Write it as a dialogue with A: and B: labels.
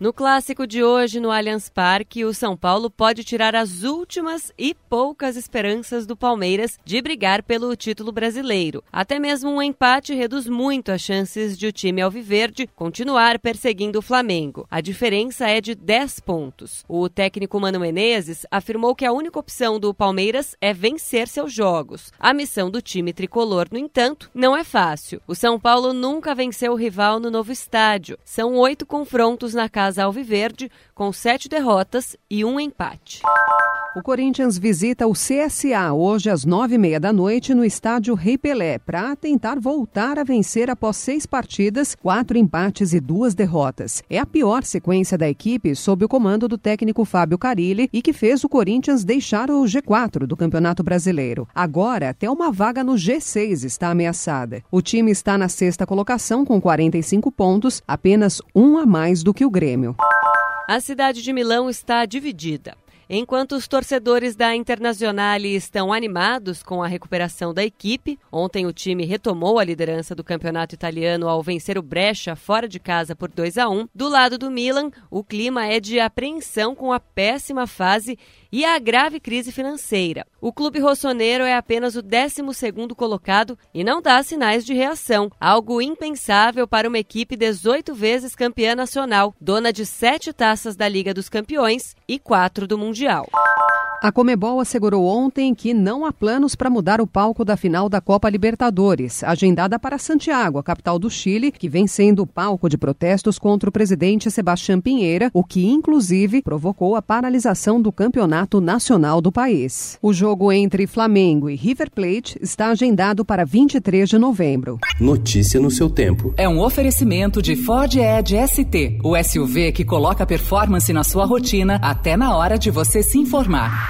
A: No clássico de hoje, no Allianz Parque, o São Paulo pode tirar as últimas e poucas esperanças do Palmeiras de brigar pelo título brasileiro. Até mesmo um empate reduz muito as chances de o time alviverde continuar perseguindo o Flamengo. A diferença é de 10 pontos. O técnico Mano Menezes afirmou que a única opção do Palmeiras é vencer seus jogos. A missão do time tricolor, no entanto, não é fácil. O São Paulo nunca venceu o rival no novo estádio. São oito confrontos na casa casa alviverde, com sete derrotas e um empate.
B: O Corinthians visita o CSA hoje às nove e meia da noite no estádio Rei Pelé para tentar voltar a vencer após seis partidas, quatro empates e duas derrotas. É a pior sequência da equipe sob o comando do técnico Fábio Carilli e que fez o Corinthians deixar o G4 do Campeonato Brasileiro. Agora, até uma vaga no G6 está ameaçada. O time está na sexta colocação com 45 pontos, apenas um a mais do que o Grêmio.
A: A cidade de Milão está dividida. Enquanto os torcedores da Internazionale estão animados com a recuperação da equipe, ontem o time retomou a liderança do campeonato italiano ao vencer o Brescia fora de casa por 2 a 1. Do lado do Milan, o clima é de apreensão com a péssima fase e a grave crise financeira. O clube rossoneiro é apenas o 12º colocado e não dá sinais de reação, algo impensável para uma equipe 18 vezes campeã nacional, dona de sete taças da Liga dos Campeões e quatro do Mundial.
B: A Comebol assegurou ontem que não há planos para mudar o palco da final da Copa Libertadores, agendada para Santiago, a capital do Chile, que vem sendo o palco de protestos contra o presidente Sebastião Pinheira, o que inclusive provocou a paralisação do campeonato nacional do país. O jogo entre Flamengo e River Plate está agendado para 23 de novembro.
C: Notícia no seu tempo.
D: É um oferecimento de Ford Edge ST, o SUV que coloca performance na sua rotina até na hora de você se informar.